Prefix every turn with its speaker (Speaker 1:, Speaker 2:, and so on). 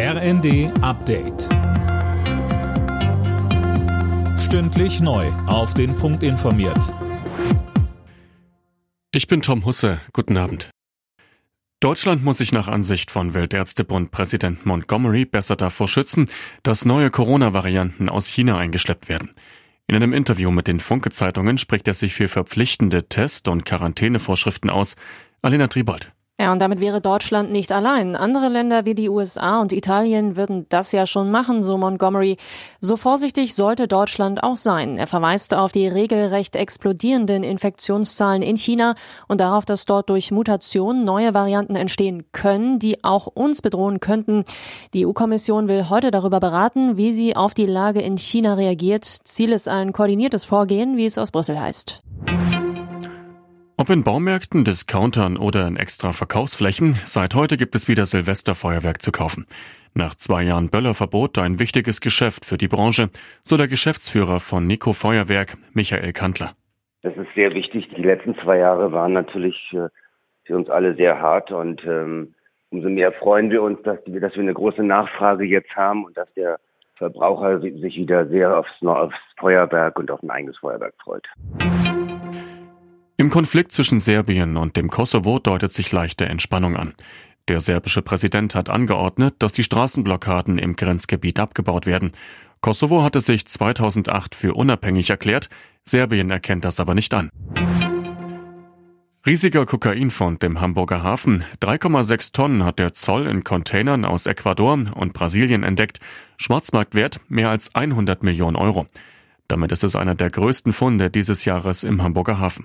Speaker 1: RND Update. Stündlich neu. Auf den Punkt informiert.
Speaker 2: Ich bin Tom Husse. Guten Abend. Deutschland muss sich nach Ansicht von Weltärztebund Präsident Montgomery besser davor schützen, dass neue Corona-Varianten aus China eingeschleppt werden. In einem Interview mit den Funke-Zeitungen spricht er sich für verpflichtende Test- und Quarantänevorschriften aus. Alena Tribold.
Speaker 3: Ja, und damit wäre Deutschland nicht allein. Andere Länder wie die USA und Italien würden das ja schon machen, so Montgomery. So vorsichtig sollte Deutschland auch sein. Er verweist auf die regelrecht explodierenden Infektionszahlen in China und darauf, dass dort durch Mutationen neue Varianten entstehen können, die auch uns bedrohen könnten. Die EU-Kommission will heute darüber beraten, wie sie auf die Lage in China reagiert. Ziel ist ein koordiniertes Vorgehen, wie es aus Brüssel heißt.
Speaker 2: Ob in Baumärkten, Discountern oder in extra Verkaufsflächen, seit heute gibt es wieder Silvesterfeuerwerk zu kaufen. Nach zwei Jahren Böllerverbot ein wichtiges Geschäft für die Branche, so der Geschäftsführer von Nico Feuerwerk, Michael Kantler.
Speaker 4: Das ist sehr wichtig. Die letzten zwei Jahre waren natürlich äh, für uns alle sehr hart und ähm, umso mehr freuen wir uns, dass, dass wir eine große Nachfrage jetzt haben und dass der Verbraucher sich wieder sehr aufs, aufs Feuerwerk und auf ein eigenes Feuerwerk freut.
Speaker 2: Im Konflikt zwischen Serbien und dem Kosovo deutet sich leichte Entspannung an. Der serbische Präsident hat angeordnet, dass die Straßenblockaden im Grenzgebiet abgebaut werden. Kosovo hatte sich 2008 für unabhängig erklärt, Serbien erkennt das aber nicht an. Riesiger Kokainfund im Hamburger Hafen. 3,6 Tonnen hat der Zoll in Containern aus Ecuador und Brasilien entdeckt. Schwarzmarktwert mehr als 100 Millionen Euro. Damit ist es einer der größten Funde dieses Jahres im Hamburger Hafen.